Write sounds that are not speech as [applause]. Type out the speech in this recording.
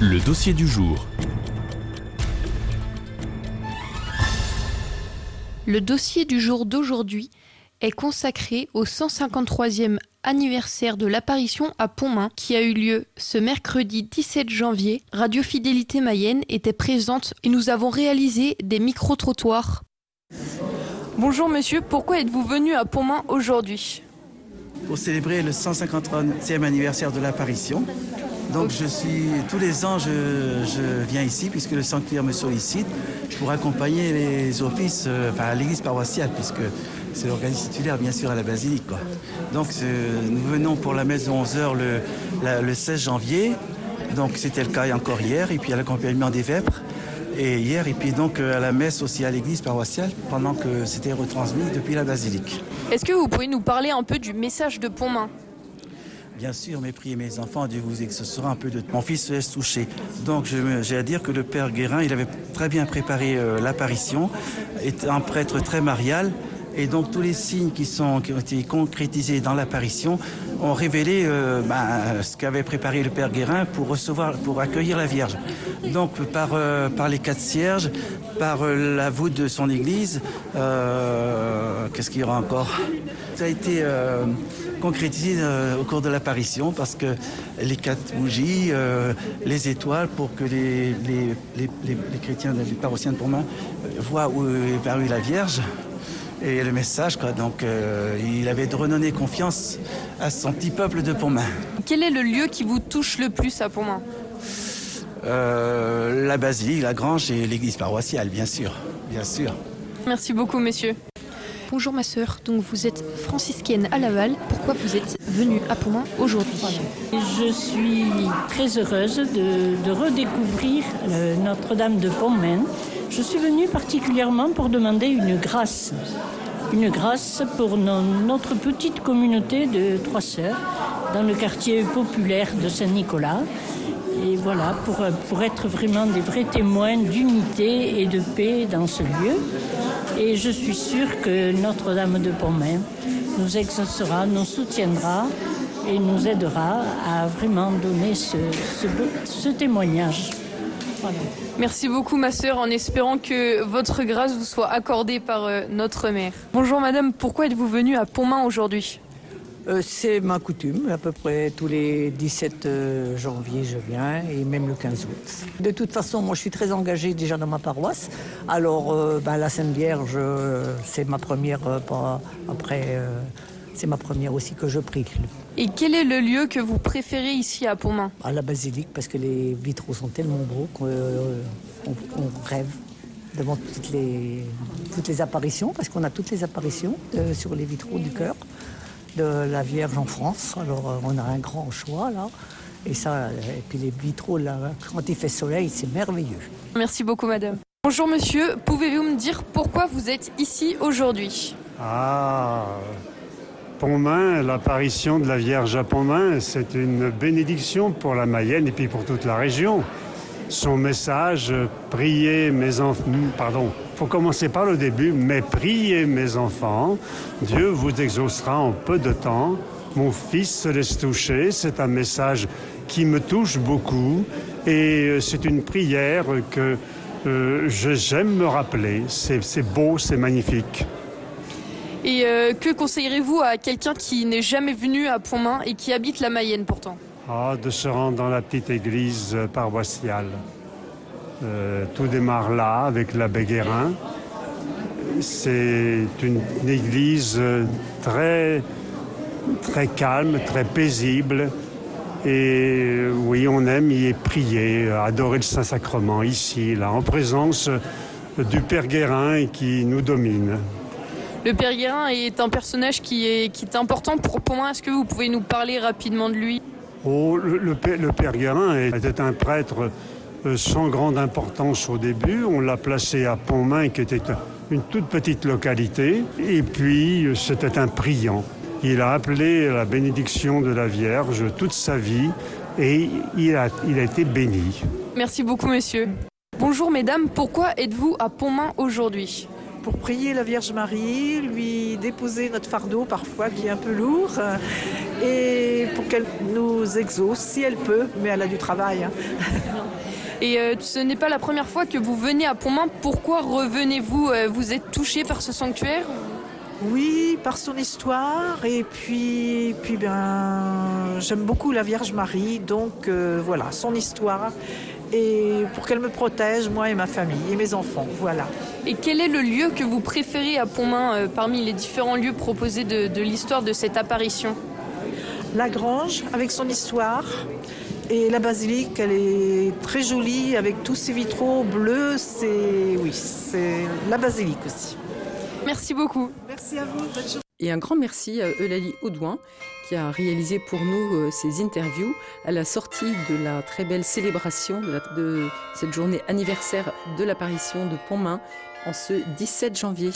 Le dossier du jour. Le dossier du jour d'aujourd'hui est consacré au 153e anniversaire de l'apparition à Pontmain qui a eu lieu ce mercredi 17 janvier. Radio Fidélité Mayenne était présente et nous avons réalisé des micro-trottoirs. Bonjour monsieur, pourquoi êtes-vous venu à Pontmain aujourd'hui? Pour célébrer le 153e anniversaire de l'apparition. Donc je suis tous les ans je, viens ici puisque le sanctuaire me sollicite pour accompagner les offices, euh, enfin l'église paroissiale puisque c'est l'organisme titulaire bien sûr à la basilique. Donc nous venons pour la messe de 11h le, le 16 janvier. Donc c'était le cas encore hier et puis à l'accompagnement des vêpres et hier et puis donc à la messe aussi à l'église paroissiale pendant que c'était retransmis depuis la basilique. Est-ce que vous pouvez nous parler un peu du message de Pontmain? Bien sûr, mes prières, mes enfants, Dieu vous exaucera un peu de mon fils se laisse toucher. Donc j'ai à dire que le père Guérin, il avait très bien préparé euh, l'apparition, est un prêtre très marial. Et donc tous les signes qui, sont, qui ont été concrétisés dans l'apparition ont révélé euh, ben, ce qu'avait préparé le Père Guérin pour recevoir, pour accueillir la Vierge. Donc par, euh, les quatre cierges, par euh, la voûte de son église, qu'est-ce qu'il y aura encore? Ça a été concrétisé au cours de l'apparition parce que les quatre bougies, les étoiles pour que les, chrétiens, les paroissiens de Pontmain voient où est parue la Vierge et le message. Quoi. Donc euh, il avait de redonner confiance à son petit peuple de Pontmain. Quel est le lieu qui vous touche le plus à Pontmain? Euh, La basilique, la grange et l'église paroissiale, bien sûr. Bien sûr. Merci beaucoup, messieurs. Bonjour ma sœur, donc vous êtes franciscaine à Laval. Pourquoi vous êtes venue à Pontmain aujourd'hui? Je suis très heureuse de, de redécouvrir euh, Notre-Dame de Pontmain. Je suis venue particulièrement pour demander une grâce. Une grâce pour no- notre petite communauté de trois sœurs dans le quartier populaire de Saint-Nicolas. Et voilà, pour, pour être vraiment des vrais témoins d'unité et de paix dans ce lieu. Et je suis sûre que Notre-Dame de Pontmain nous exaucera, nous soutiendra et nous aidera à vraiment donner ce témoignage. Voilà. Merci beaucoup ma sœur, en espérant que votre grâce vous soit accordée par euh, notre mère. Bonjour madame, pourquoi êtes-vous venue à Pontmain aujourd'hui? Euh, c'est ma coutume, à peu près tous les 17 euh, janvier je viens et même le 15 août. De toute façon, moi je suis très engagée déjà dans ma paroisse. Alors euh, ben, la Sainte Vierge, c'est ma première, euh, pas- après, euh, c'est ma première aussi que je prie. Et quel est le lieu que vous préférez ici à Pontmain À la basilique, parce que les vitraux sont tellement beaux qu'on euh, rêve devant toutes les, toutes les apparitions, parce qu'on a toutes les apparitions euh, sur les vitraux du cœur de la Vierge en France. Alors euh, on a un grand choix là. Et ça, et puis les vitraux là, quand il fait soleil, c'est merveilleux. Merci beaucoup madame. Bonjour monsieur, pouvez-vous me dire pourquoi vous êtes ici aujourd'hui? Ah, Pontmain, l'apparition de la Vierge à Pontmain, c'est une bénédiction pour la Mayenne et puis pour toute la région. Son message, euh, priez mes enfants, pardon, faut commencer par le début, mais priez mes enfants, Dieu vous exaucera en peu de temps. Mon fils se laisse toucher, c'est un message qui me touche beaucoup et euh, c'est une prière que euh, j'aime me rappeler. C'est beau, c'est magnifique. Et euh, que conseillerez-vous à quelqu'un qui n'est jamais venu à Pontmain et qui habite la Mayenne pourtant? Ah, de se rendre dans la petite église euh, paroissiale. Euh, tout démarre là avec l'abbé Guérin. C'est une, une église très, très calme, très paisible. Et oui, on aime y prier, adorer le Saint-Sacrement ici, là, en présence du Père Guérin qui nous domine. Le Père Guérin est un personnage qui est, qui est important pour Pontmain. Est-ce que vous pouvez nous parler rapidement de lui? Oh, le, le père, le père Guérin était un prêtre euh, sans grande importance au début. On l'a placé à Pontmain, qui était une toute petite localité. Et puis, euh, c'était un priant. Il a appelé la bénédiction de la Vierge toute sa vie et il a, il a été béni. Merci beaucoup monsieur. Bonjour mesdames, pourquoi êtes-vous à Pontmain aujourd'hui? Pour prier la Vierge Marie, lui déposer notre fardeau parfois qui est un peu lourd et pour qu'elle nous exauce si elle peut, mais elle a du travail. Hein. [laughs] Et euh, ce n'est pas la première fois que vous venez à Pontmain. Pourquoi revenez-vous euh, Vous êtes touché par ce sanctuaire? Oui, par son histoire. Et puis, puis ben, j'aime beaucoup la Vierge Marie. Donc euh, voilà, son histoire. Et pour qu'elle me protège, moi et ma famille et mes enfants. Voilà. Et quel est le lieu que vous préférez à Pontmain parmi les différents lieux proposés de, de l'histoire de cette apparition? La Grange, avec son histoire. Et la basilique, elle est très jolie avec tous ces vitraux bleus. C'est oui, c'est la basilique aussi. Merci beaucoup. Merci à vous. Et un grand merci à Eulalie Audouin qui a réalisé pour nous euh, ces interviews à la sortie de la très belle célébration de, cette journée anniversaire de l'apparition de Pontmain en ce 17 janvier.